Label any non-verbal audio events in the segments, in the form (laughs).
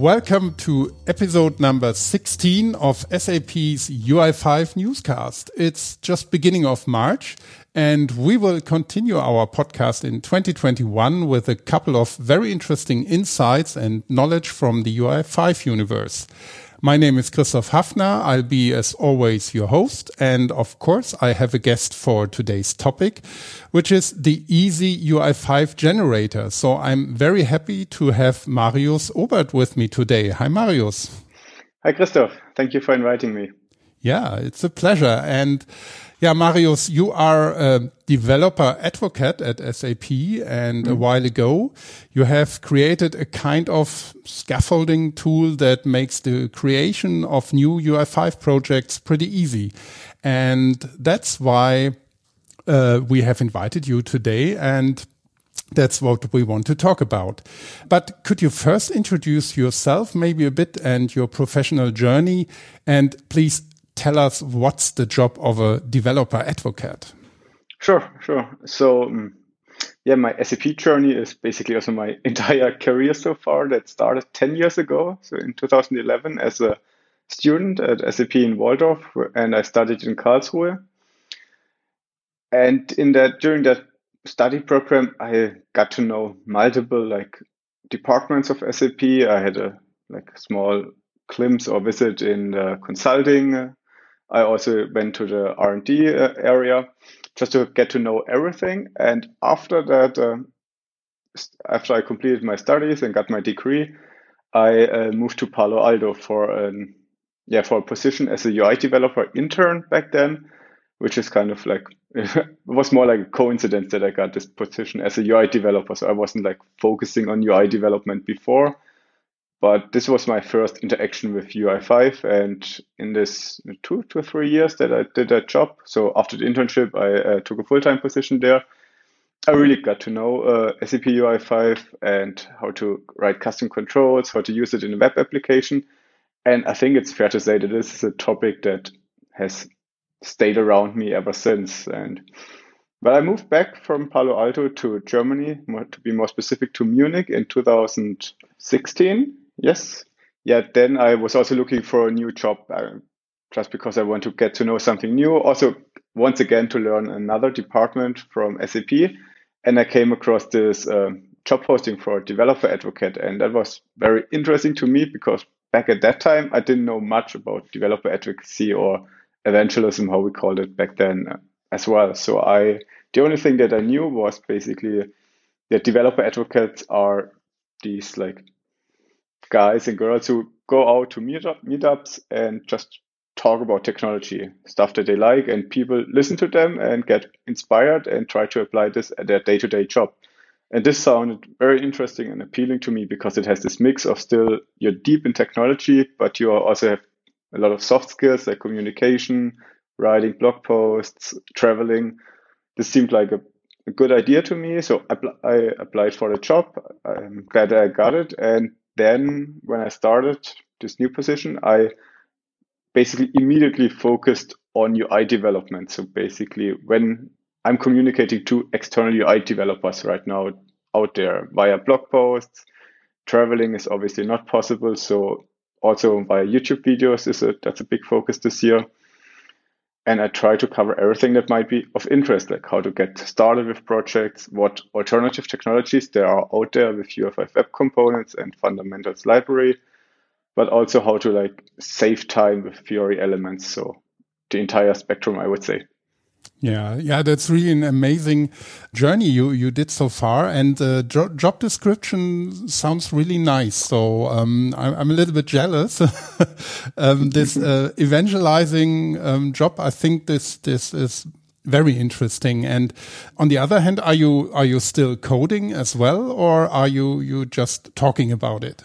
welcome to episode number 16 of SAP's UI5 newscast. It's just beginning of March and we will continue our podcast in 2021 with a couple of very interesting insights and knowledge from the UI5 universe. My name is Christoph Hafner. I'll be, as always, your host. And of course, I have a guest for today's topic, which is the Easy UI5 generator. So I'm very happy to have Marius Obert with me today. Hi, Marius. Hi, Christoph. Thank you for inviting me. Yeah, it's a pleasure. And yeah, Marius, you are a developer advocate at SAP, and mm. a while ago you have created a kind of scaffolding tool that makes the creation of new UI5 projects pretty easy. And that's why uh, we have invited you today and that's what we want to talk about. But could you first introduce yourself maybe a bit and your professional journey and please tell us what's the job of a developer advocate? Sure, sure. So, um, yeah, my SAP journey is basically also my (laughs) entire career so far. That started 10 years ago. So, in 2011, as a student at SAP in Walldorf, and I studied in Karlsruhe. And in that, during that study program, I got to know multiple like departments of SAP. I had a like small glimpse or visit in the consulting I also went to the R&D uh, area just to get to know everything. And after that, uh, after I completed my studies and got my degree, I uh, moved to Palo Alto for an yeah for a position as a UI developer intern back then, which is kind of like it (laughs) was more like a coincidence that I got this position as a UI developer. So I wasn't like focusing on UI development before. But this was my first interaction with UI5. And in this two to three years that I did that job, so after the internship, I uh, took a full time position there. I really got to know uh, SAP UI5 and how to write custom controls, how to use it in a web application. And I think it's fair to say that this is a topic that has stayed around me ever since. And but I moved back from Palo Alto to Germany, to be more specific, to Munich in 2016. Yes. Yeah. Then I was also looking for a new job uh, just because I want to get to know something new. Also, once again, to learn another department from SAP. And I came across this uh, job posting for developer advocate. And that was very interesting to me because back at that time, I didn't know much about developer advocacy or evangelism, how we called it back then uh, as well. So I, the only thing that I knew was basically that developer advocates are these like guys and girls who go out to meetup, meetups and just talk about technology, stuff that they like, and people listen to them and get inspired and try to apply this at their day to day job. And this sounded very interesting and appealing to me because it has this mix of still you're deep in technology, but you also have a lot of soft skills like communication, writing blog posts, traveling. This seemed like a, a good idea to me. So I, I applied for the job. I'm glad I got it. And then when I started this new position, I basically immediately focused on UI development. So basically, when I'm communicating to external UI developers right now out there via blog posts, traveling is obviously not possible. So also via YouTube videos is a that's a big focus this year and I try to cover everything that might be of interest, like how to get started with projects, what alternative technologies there are out there with UI5 web components and fundamentals library, but also how to like save time with Fiori elements. So the entire spectrum, I would say. Yeah, yeah, that's really an amazing journey you you did so far, and the jo job description sounds really nice. So um, I'm, I'm, a little bit jealous. (laughs) um, this (laughs) uh, evangelizing um, job, I think this this is very interesting. And on the other hand, are you are you still coding as well, or are you you just talking about it?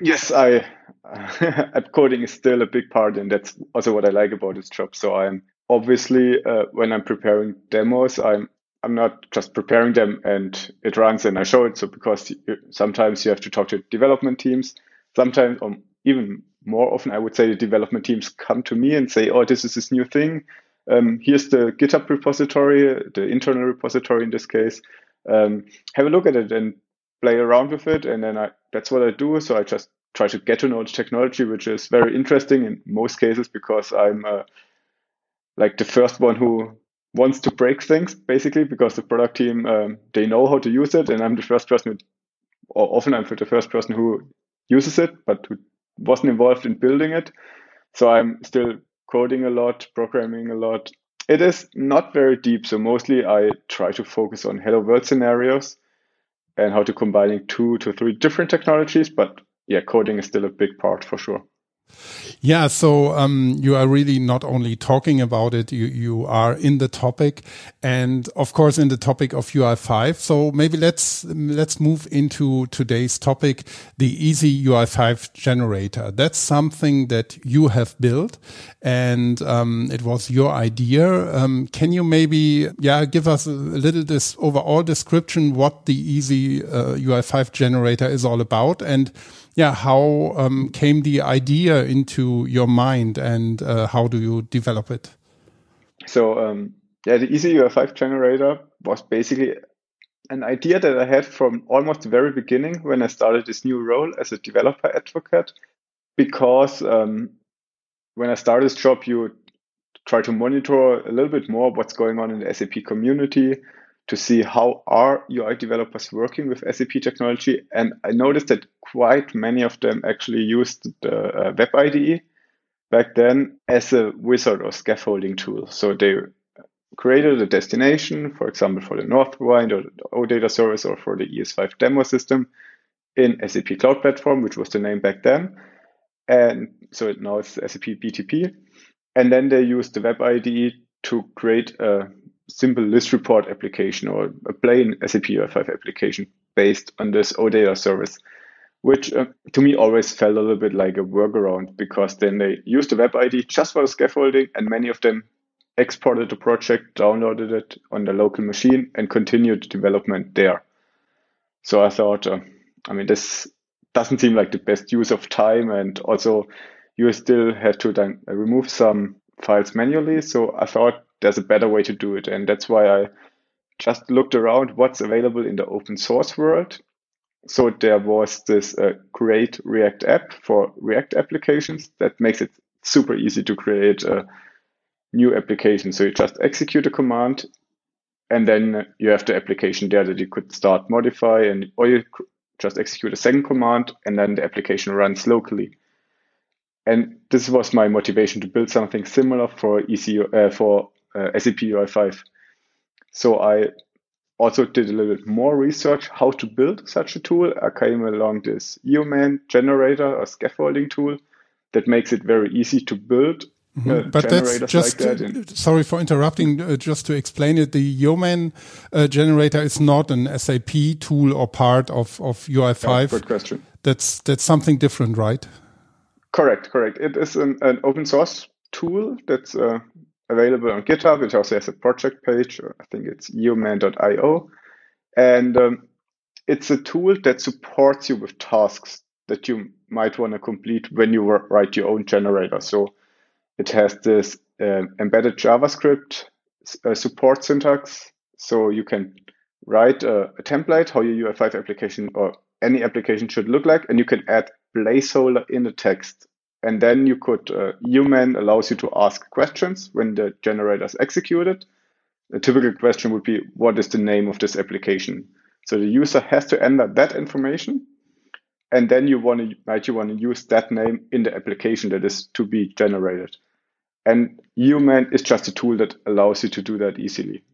Yes, I. (laughs) coding is still a big part, and that's also what I like about this job. So I'm obviously uh, when I'm preparing demos, I'm I'm not just preparing them and it runs and I show it. So because sometimes you have to talk to development teams, sometimes or even more often, I would say the development teams come to me and say, "Oh, this is this new thing. Um, here's the GitHub repository, the internal repository in this case. Um, have a look at it and play around with it." And then I, that's what I do. So I just try to get to know the technology, which is very interesting in most cases because I'm uh, like the first one who wants to break things basically because the product team um, they know how to use it and i'm the first person who, or often i'm the first person who uses it but who wasn't involved in building it. So i'm still coding a lot programming a lot. It is not very deep so mostly i try to focus on hello world scenarios and how to combining two to three different technologies but yeah coding is still a big part for sure yeah, so um, you are really not only talking about it, you, you are in the topic, and of course in the topic of UI5. So maybe let's let's move into today's topic, the Easy UI5 generator. That's something that you have built, and um, it was your idea. Um, can you maybe yeah give us a little this overall description what the Easy uh, UI5 generator is all about and yeah, how um, came the idea into your mind and uh, how do you develop it? So, um, yeah, the Easy UI5 generator was basically an idea that I had from almost the very beginning when I started this new role as a developer advocate. Because um, when I started this job, you try to monitor a little bit more what's going on in the SAP community, to see how are UI developers working with SAP technology. And I noticed that quite many of them actually used the uh, Web IDE back then as a wizard or scaffolding tool. So they created a destination, for example, for the Northwind or the OData service or for the ES5 demo system in SAP Cloud Platform, which was the name back then. And so it now it's SAP BTP. And then they used the Web IDE to create a simple list report application or a plain SAP UI5 application based on this OData service, which uh, to me always felt a little bit like a workaround because then they used the web IDE just for the scaffolding and many of them exported the project, downloaded it on the local machine and continued development there. So I thought, uh, I mean, this doesn't seem like the best use of time and also you still have to then remove some files manually. So I thought there's a better way to do it. And that's why I just looked around what's available in the open source world. So there was this uh, create React app for React applications that makes it super easy to create a new application. So you just execute a command and then you have the application there that you could start modify and or you just execute a second command and then the application runs locally. And this was my motivation to build something similar for ECU uh, for uh, SAP UI5. So I also did a little bit more research how to build such a tool. I came along this Yeoman generator, a scaffolding tool that makes it very easy to build. Mm-hmm. Uh, but that's just like that sorry for interrupting. Uh, just to explain it, the Yeoman uh, generator is not an SAP tool or part of of UI5. Good question. That's that's something different, right? Correct, correct. It is an, an open source tool that's uh, available on GitHub. It also has a project page. I think it's yeoman.io. And um, it's a tool that supports you with tasks that you might want to complete when you write your own generator. So it has this uh, embedded JavaScript uh, support syntax. So you can write a, a template, how your UI5 application or any application should look like, and you can add placeholder in the text and then you could, uh, Yeoman allows you to ask questions when the generator is executed. A typical question would be, what is the name of this application? So the user has to enter that information. And then you want to, might you want to use that name in the application that is to be generated. And Yeoman is just a tool that allows you to do that easily.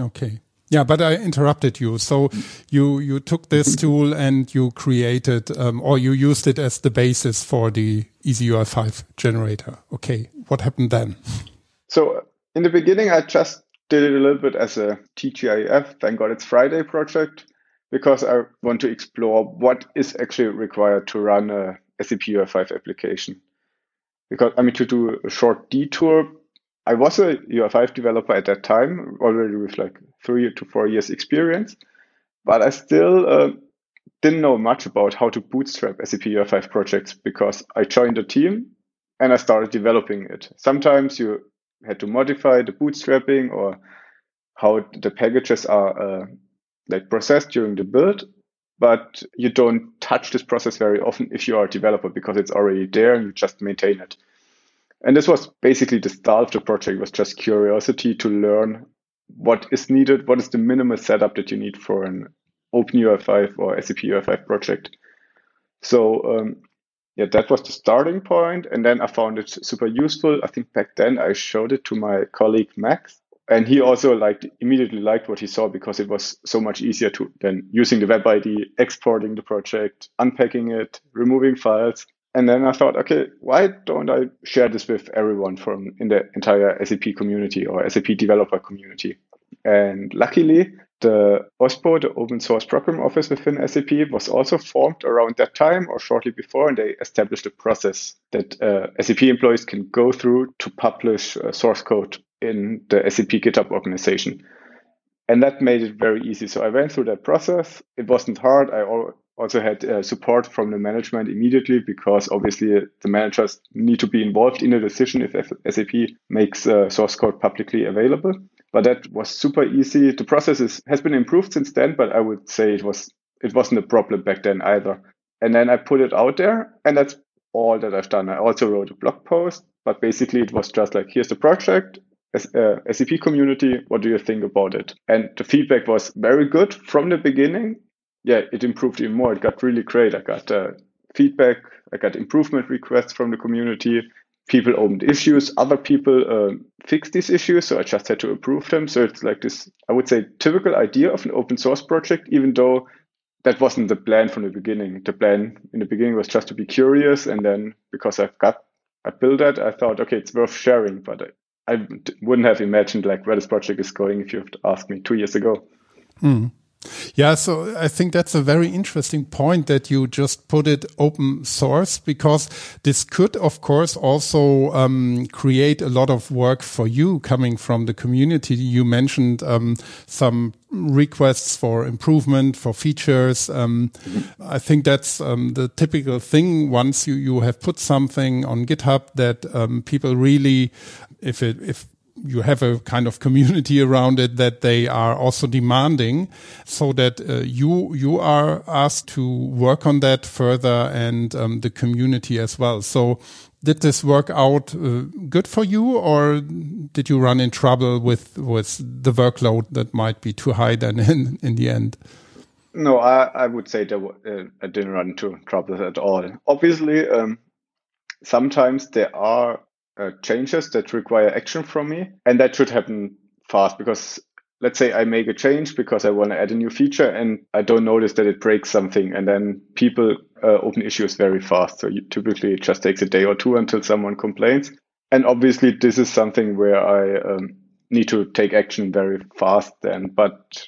Okay. Yeah, but I interrupted you. So you you took this tool and you created, um, or you used it as the basis for the EasyUI5 generator. Okay, what happened then? So in the beginning, I just did it a little bit as a TGIF, thank God it's Friday project, because I want to explore what is actually required to run a SAP UI5 application. Because I mean, to do a short detour, I was a UI5 developer at that time, already with like three to four years experience, but I still uh, didn't know much about how to bootstrap SAP UI5 projects because I joined a team and I started developing it. Sometimes you had to modify the bootstrapping or how the packages are uh, like processed during the build. but you don't touch this process very often if you are a developer because it's already there and you just maintain it. And this was basically the start of the project was just curiosity to learn what is needed, what is the minimal setup that you need for an OpenUI5 or SAP UI5 project. So um, yeah, that was the starting point, and then I found it super useful. I think back then I showed it to my colleague Max, and he also liked immediately liked what he saw because it was so much easier to than using the web IDE, exporting the project, unpacking it, removing files. And then I thought, okay, why don't I share this with everyone from in the entire SAP community or SAP developer community? And luckily, the OSPO, the Open Source Program Office within SAP, was also formed around that time or shortly before, and they established a process that uh, SAP employees can go through to publish uh, source code in the SAP GitHub organization. And that made it very easy. So I went through that process. It wasn't hard. I also had uh, support from the management immediately because obviously the managers need to be involved in the decision if SAP makes uh, source code publicly available. But that was super easy. The process is, has been improved since then, but I would say it was it wasn't a problem back then either. And then I put it out there, and that's all that I've done. I also wrote a blog post, but basically it was just like, here's the project, uh, SAP community, what do you think about it? And the feedback was very good from the beginning. Yeah, it improved even more. It got really great. I got uh, feedback, I got improvement requests from the community. People opened issues, other people uh, fixed these issues, so I just had to approve them. So it's like this, I would say, typical idea of an open source project, even though that wasn't the plan from the beginning. The plan in the beginning was just to be curious, and then because I've got I built that, I thought, okay, it's worth sharing. But I wouldn't have imagined like where this project is going if you'd asked me two years ago. Mm. Yeah, so I think that's a very interesting point that you just put it open source because this could, of course, also um, create a lot of work for you coming from the community. You mentioned um, some requests for improvement for features. Um. I think that's um, the typical thing. Once you you have put something on GitHub that um, people really, if it if you have a kind of community around it that they are also demanding so that uh, you you are asked to work on that further and um, the community as well. So did this work out uh, good for you or did you run in trouble with with the workload that might be too high then (laughs) in in the end? No i i would say that uh, i didn't run into trouble at all. Obviously um, sometimes there are uh, changes that require action from me. And that should happen fast because let's say I make a change because I want to add a new feature and I don't notice that it breaks something. And then people uh, open issues very fast. So you, typically it just takes a day or two until someone complains. And obviously this is something where I um, need to take action very fast then. But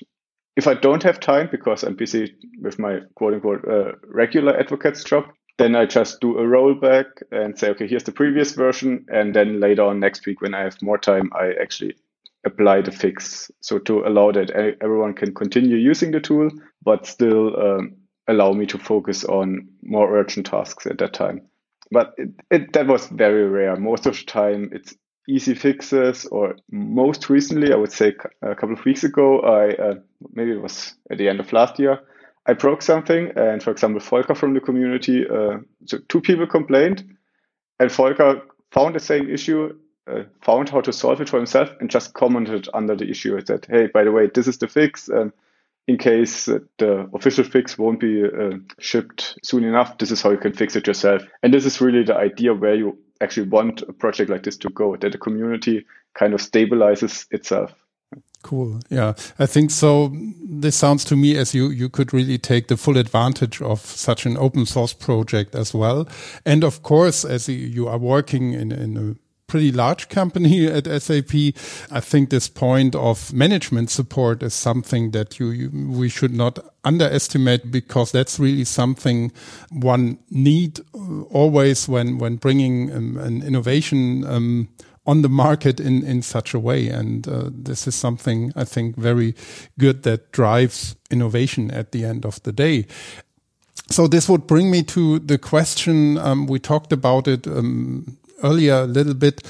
if I don't have time because I'm busy with my quote unquote uh, regular advocate's job, then I just do a rollback and say, okay, here's the previous version. And then later on next week, when I have more time, I actually apply the fix. So to allow that everyone can continue using the tool, but still um, allow me to focus on more urgent tasks at that time. But it, it, that was very rare. Most of the time, it's easy fixes, or most recently, I would say a couple of weeks ago, I uh, maybe it was at the end of last year, I broke something, and for example, Volker from the community, uh, so two people complained, and Volker found the same issue, uh, found how to solve it for himself, and just commented under the issue that, hey, by the way, this is the fix. Um, in case the official fix won't be uh, shipped soon enough, this is how you can fix it yourself. And this is really the idea where you actually want a project like this to go, that the community kind of stabilizes itself. Cool. Yeah, I think so. This sounds to me as you you could really take the full advantage of such an open source project as well. And of course, as you are working in in a pretty large company (laughs) at SAP, I think this point of management support is something that you, you we should not underestimate because that's really something one need always when when bringing um, an innovation. Um, on the market in, in such a way. And uh, this is something I think very good that drives innovation at the end of the day. So this would bring me to the question, um, we talked about it um, earlier a little bit.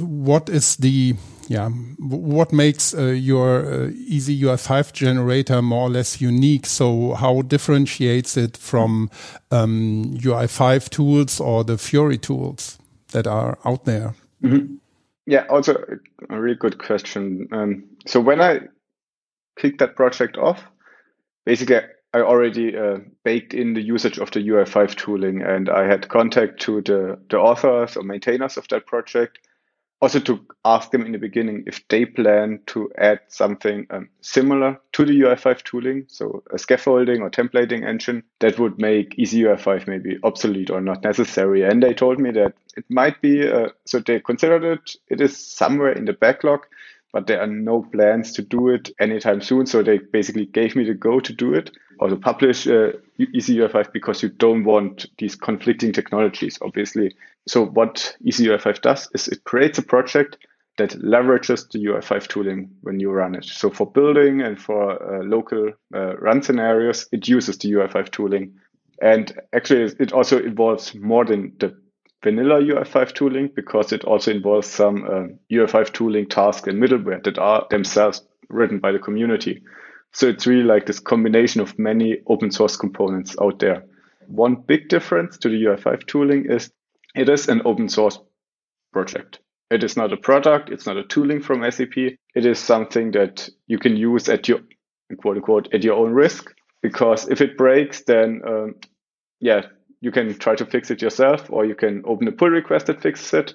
what is the yeah what makes uh, your uh, easy UI5 generator more or less unique? So how differentiates it from um, UI5 tools or the Fiori tools that are out there? Mm -hmm. Yeah, also a really good question. Um, so when I kicked that project off, basically I already uh, baked in the usage of the UI5 tooling, and I had contact to the the authors or maintainers of that project also to ask them in the beginning if they plan to add something um, similar to the UI5 tooling, so a scaffolding or templating engine that would make Easy UI5 maybe obsolete or not necessary. And they told me that it might be, uh, so they considered it, it is somewhere in the backlog, but there are no plans to do it anytime soon. So they basically gave me the go to do it to publish uh, Easy UI5 because you don't want these conflicting technologies, obviously. So what Easy UI5 does is it creates a project that leverages the UI5 tooling when you run it. So for building and for uh, local uh, run scenarios, it uses the UI5 tooling. And actually, it also involves more than the vanilla UI5 tooling because it also involves some uh, UI5 tooling tasks and middleware that are themselves written by the community. So it's really like this combination of many open source components out there. One big difference to the UI5 tooling is it is an open source project. It is not a product. It's not a tooling from SAP. It is something that you can use at your quote unquote at your own risk. Because if it breaks, then um, yeah, you can try to fix it yourself, or you can open a pull request that fixes it.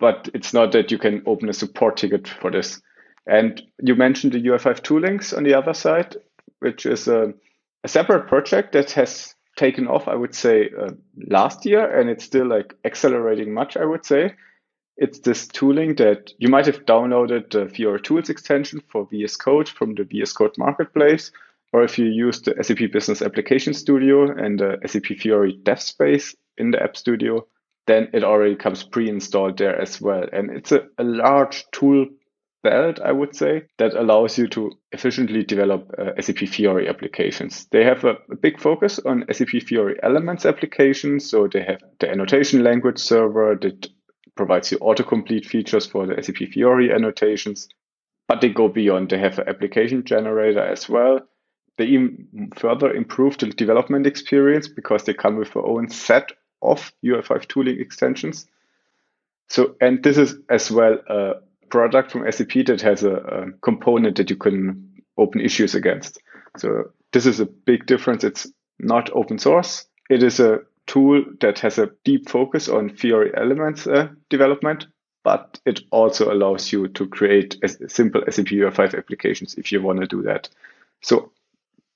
But it's not that you can open a support ticket for this. And you mentioned the UI5 toolings on the other side, which is a, a separate project that has taken off, I would say, uh, last year, and it's still like accelerating much, I would say. It's this tooling that you might have downloaded the Fiori Tools extension for VS Code from the VS Code marketplace, or if you use the SAP Business Application Studio and the SAP Fiori Dev Space in the App Studio, then it already comes pre-installed there as well. And it's a, a large tool belt, I would say, that allows you to efficiently develop uh, SAP Fiori applications. They have a, a, big focus on SAP Fiori Elements applications. So they have the annotation language server that provides you autocomplete features for the SAP Fiori annotations. But they go beyond. They have an application generator as well they even further improve the development experience because they come with their own set of UI5 tooling extensions. So, and this is as well a product from SAP that has a, a component that you can open issues against. So this is a big difference. It's not open source. It is a tool that has a deep focus on Fiori elements uh, development, but it also allows you to create a simple SAP UI5 applications if you want to do that. So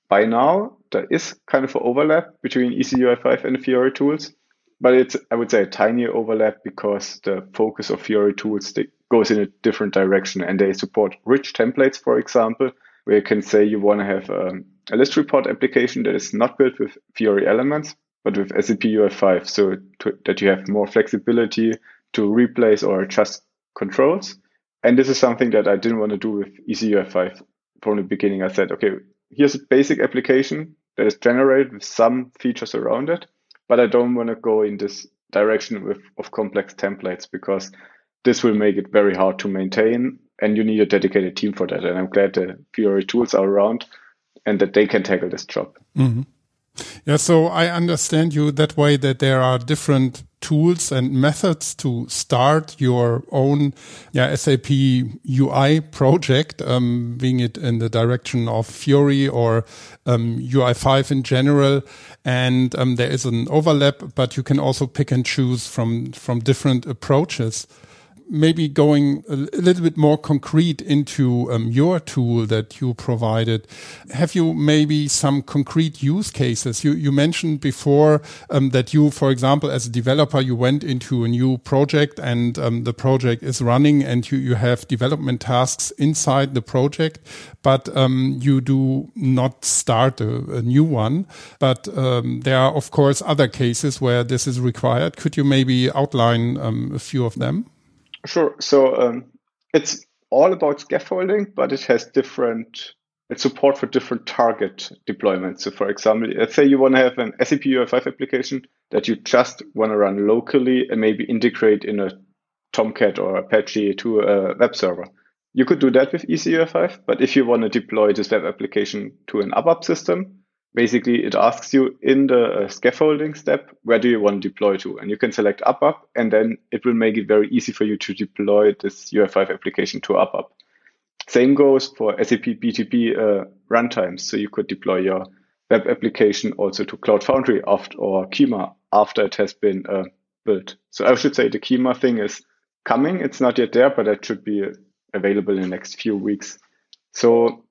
by now there is kind of an overlap between EasyUI5 and the Fiori tools, but it's I would say a tiny overlap because the focus of Fiori tools goes in a different direction and they support rich templates, for example, where you can say you want to have um, a list report application that is not built with Fiori elements, but with SAP UI5, so to, that you have more flexibility to replace or adjust controls. And this is something that I didn't want to do with EasyUI5 from the beginning. I said, okay, here's a basic application that is generated with some features around it, but I don't want to go in this direction with of complex templates because this will make it very hard to maintain and you need a dedicated team for that. And I'm glad the Fiori tools are around and that they can tackle this job. Mm -hmm. Yeah, so I understand you that way that there are different tools and methods to start your own yeah, SAP UI project, um, being it in the direction of Fiori or um, UI5 in general. And um, there is an overlap, but you can also pick and choose from, from different approaches maybe going a little bit more concrete into um, your tool that you provided, have you maybe some concrete use cases? You, you mentioned before um, that you, for example, as a developer, you went into a new project and um, the project is running and you, you have development tasks inside the project, but um, you do not start a, a new one. But um, there are, of course, other cases where this is required. Could you maybe outline um, a few of them? Sure. So um, it's all about scaffolding, but it has different support for different target deployments. So, for example, let's say you want to have an SAP UI5 application that you just want to run locally and maybe integrate in a Tomcat or Apache to a web server. You could do that with EasyUI5, but if you want to deploy this web application to an ABAP system, basically it asks you in the uh, scaffolding step, where do you want to deploy to? And you can select ABAP, and then it will make it very easy for you to deploy this UI5 application to ABAP. Same goes for SAP BTP uh, runtimes. So you could deploy your web application also to Cloud Foundry after, or Kyma after it has been uh, built. So I should say the Kyma thing is coming. It's not yet there, but it should be available in the next few weeks. So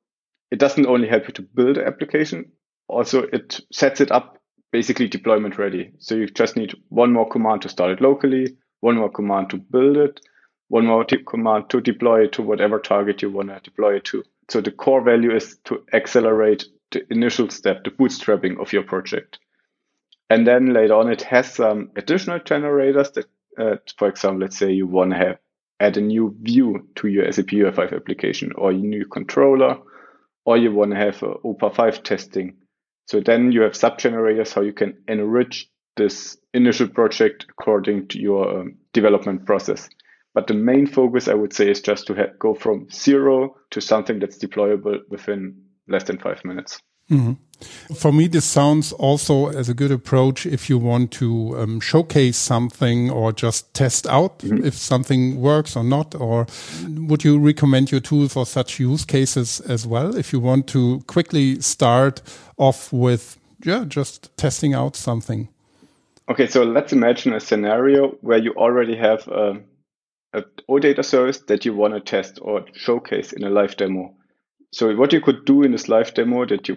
it doesn't only help you to build an application, also it sets it up basically deployment ready. So you just need one more command to start it locally, one more command to build it, one more command to deploy it to whatever target you want to deploy it to. So the core value is to accelerate the initial step, the bootstrapping of your project. And then later on, it has some additional generators that, uh, for example, let's say you want to have add a new view to your SAP UI5 application or a new controller, or you want to have uh, OPA 5 testing. So then you have sub generators how you can enrich this initial project according to your um, development process. But the main focus, I would say, is just to go from zero to something that's deployable within less than five minutes. Mm-hmm. For me, this sounds also as a good approach if you want to um, showcase something or just test out mm-hmm. if something works or not. Or would you recommend your tool for such use cases as well? If you want to quickly start off with, yeah, just testing out something. Okay, so let's imagine a scenario where you already have a a OData service that you want to test or showcase in a live demo. So what you could do in this live demo that you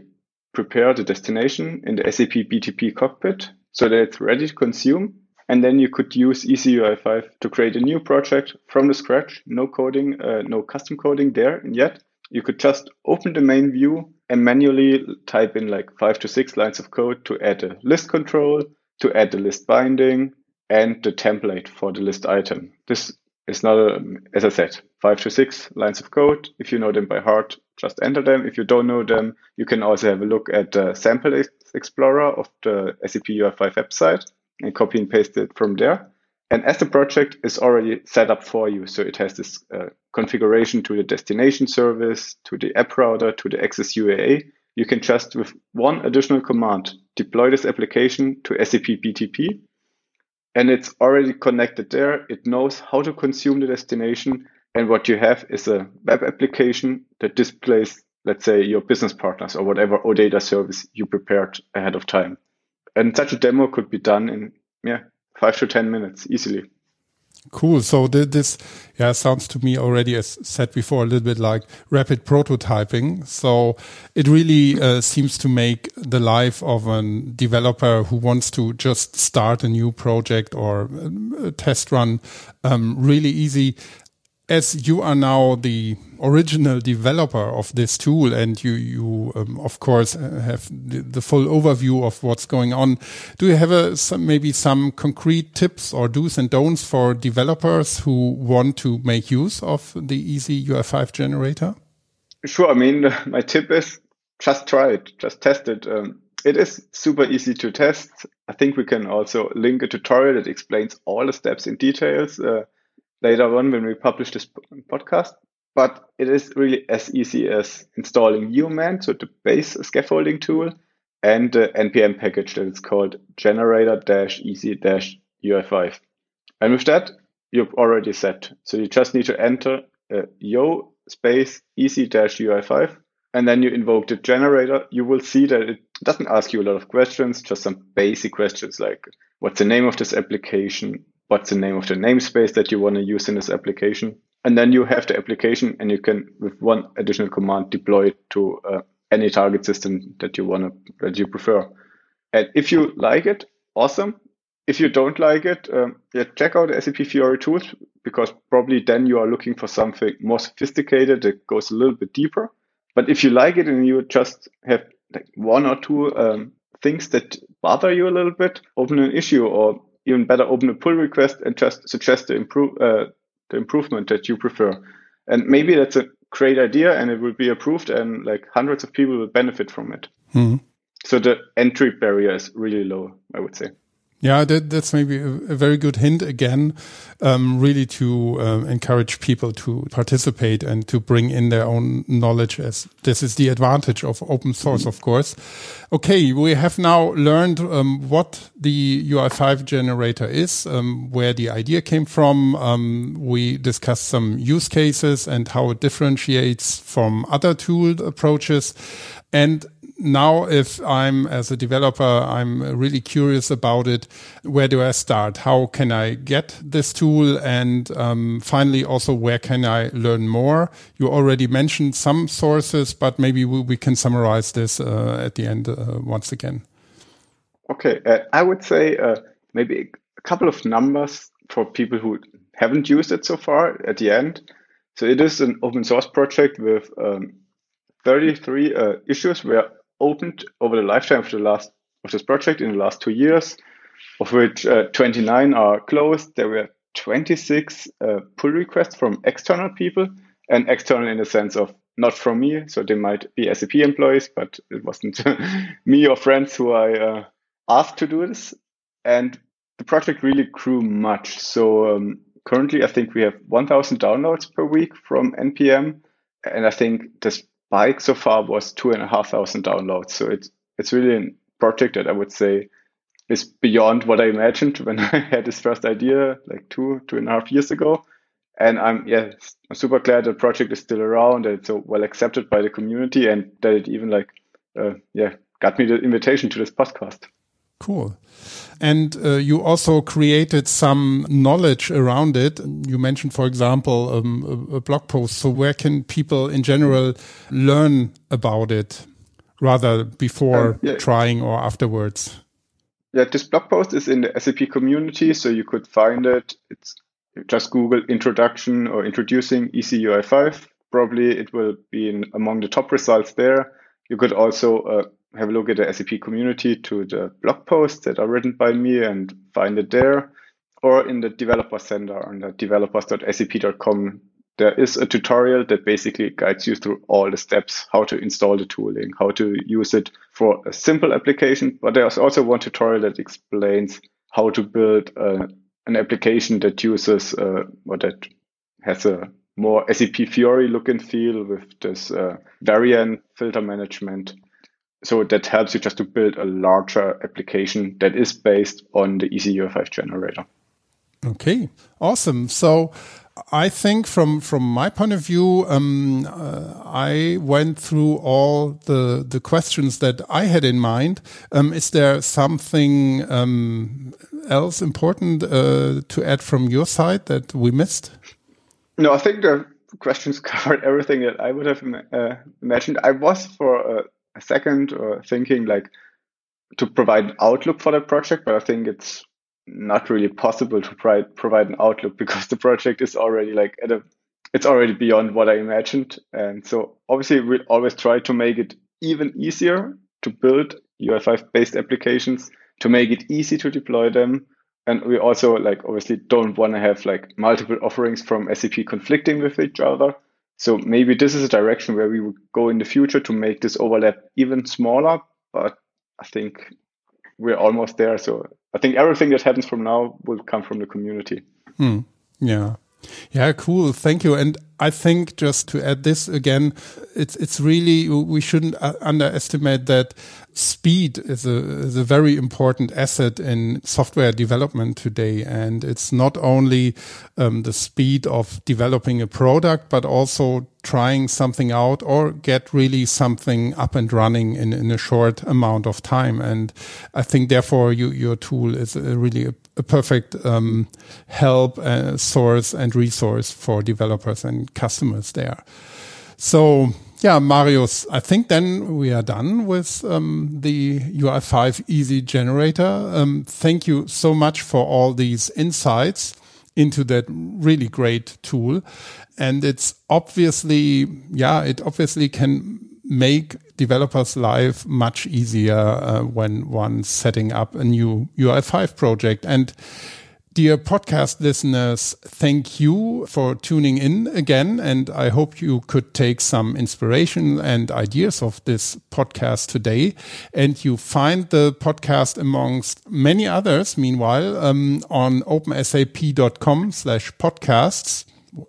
prepare the destination in the SAP BTP cockpit so that it's ready to consume. And then you could use EasyUI5 to create a new project from the scratch, no coding, uh, no custom coding there and yet. You could just open the main view and manually type in like five to six lines of code to add a list control, to add the list binding, and the template for the list item. This it's not, a, as I said, five to six lines of code. If you know them by heart, just enter them. If you don't know them, you can also have a look at the sample explorer of the SAP UI5 website and copy and paste it from there. And as the project is already set up for you, so it has this uh, configuration to the destination service, to the app router, to the XSUAA, you can just with one additional command deploy this application to SAP BTP and it's already connected there. It knows how to consume the destination. And what you have is a web application that displays, let's say, your business partners or whatever OData service you prepared ahead of time. And such a demo could be done in, yeah, five to 10 minutes easily. Cool. So this, yeah, sounds to me already, as said before, a little bit like rapid prototyping. So it really uh, seems to make the life of a developer who wants to just start a new project or a test run um, really easy as you are now the original developer of this tool and you, you um, of course uh, have the, the, full overview of what's going on, do you have a, some, maybe some concrete tips or do's and don'ts for developers who want to make use of the easy UI5 generator? Sure. I mean, (laughs) my tip is just try it, just test it. Um, it is super easy to test. I think we can also link a tutorial that explains all the steps in details. Uh, later on when we publish this podcast. But it is really as easy as installing Yeoman, so the base scaffolding tool, and the NPM package that is called generator-easy-ui5. And with that, you're already set. So you just need to enter uh, yo space easy-ui5, and then you invoke the generator. You will see that it doesn't ask you a lot of questions, just some basic questions like what's the name of this application? What's the name of the namespace that you want to use in this application. And then you have the application and you can, with one additional command, deploy it to uh, any target system that you want to, that you prefer. And if you like it, awesome. If you don't like it, um, yeah, check out SAP Fiori tools because probably then you are looking for something more sophisticated that goes a little bit deeper. But if you like it and you just have like one or two um, things that bother you a little bit, open an issue or even better open a pull request and just suggest the improve uh, the improvement that you prefer. And maybe that's a great idea and it will be approved and like hundreds of people will benefit from it. Mm-hmm. So the entry barrier is really low, I would say. Yeah, that, that's maybe a, very good hint again, um, really to uh, encourage people to participate and to bring in their own knowledge as this is the advantage of open source, of course. Okay, we have now learned um, what the UI5 generator is, um, where the idea came from. Um, we discussed some use cases and how it differentiates from other tool approaches. And now if I'm as a developer, I'm really curious about it. Where do I start? How can I get this tool? And um, finally, also where can I learn more? You already mentioned some sources, but maybe we, we can summarize this uh, at the end uh, once again. Okay, uh, I would say uh, maybe a couple of numbers for people who haven't used it so far at the end. So it is an open source project with um, 33 uh, issues where opened over the lifetime of the last of this project in the last two years, of which uh, 29 are closed. There were 26 uh, pull requests from external people, and external in the sense of not from me. So they might be SAP employees, but it wasn't (laughs) me or friends who I uh, asked to do this. And the project really grew much. So um, currently, I think we have 1,000 downloads per week from NPM. And I think this bike so far was two and a half thousand downloads. So it's it's really a project that I would say is beyond what I imagined when (laughs) I had this first idea like two two and a half years ago. And I'm yeah I'm super glad the project is still around and it's so well accepted by the community and that it even like uh, yeah got me the invitation to this podcast. Cool. And uh, you also created some knowledge around it. You mentioned, for example, um, a, a, blog post. So where can people in general learn about it rather before um, yeah. trying or afterwards? Yeah, this blog post is in the SAP community, so you could find it. It's just Google introduction or introducing EasyUI5. Probably it will be in, among the top results there. You could also uh, have a look at the SAP community to the blog posts that are written by me and find it there. Or in the developer center on the developers.sap.com, there is a tutorial that basically guides you through all the steps, how to install the tooling, how to use it for a simple application. But there's also one tutorial that explains how to build uh, an application that uses uh, or that has a more SAP Fiori look and feel with this uh, variant filter management so that helps you just to build a larger application that is based on the EasyUI5 generator. Okay, awesome. So I think from from my point of view, um, uh, I went through all the the questions that I had in mind. Um, is there something um, else important uh, to add from your side that we missed? No, I think the questions (laughs) covered everything that I would have uh, imagined. I was for a second or thinking like to provide an outlook for the project, but I think it's not really possible to provide provide an outlook (laughs) because the project is already like at a it's already beyond what I imagined. And so obviously we always try to make it even easier to build UI5 based applications, to make it easy to deploy them. And we also like obviously don't want to have like multiple offerings from SAP conflicting with each other. So maybe this is a direction where we would go in the future to make this overlap even smaller. But I think we're almost there. So I think everything that happens from now will come from the community. Hmm. Yeah. Yeah, cool. Thank you. And I think just to add this again, it's it's really we shouldn't uh, underestimate that speed is a is a very important asset in software development today, and it's not only um, the speed of developing a product, but also trying something out or get really something up and running in, in a short amount of time. And I think therefore you, your tool is a really a, a perfect um, help uh, source and resource for developers and customers there. So yeah, Marius, I think then we are done with um, the UI5 Easy Generator. Um, thank you so much for all these insights into that really great tool. And it's obviously, yeah, it obviously can make developers' life much easier uh, when one's setting up a new UI5 project. And Dear podcast listeners, thank you for tuning in again. And I hope you could take some inspiration and ideas of this podcast today. And you find the podcast amongst many others, meanwhile, um, on opensap.com slash podcasts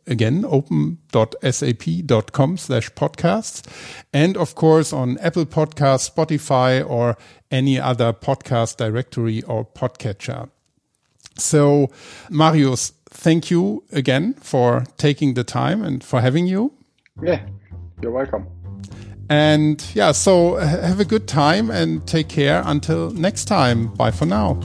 again open.sap.com slash podcasts and of course on apple Podcasts, spotify or any other podcast directory or podcatcher so marius thank you again for taking the time and for having you. Yeah you're welcome. And yeah so have a good time and take care. Until next time bye for now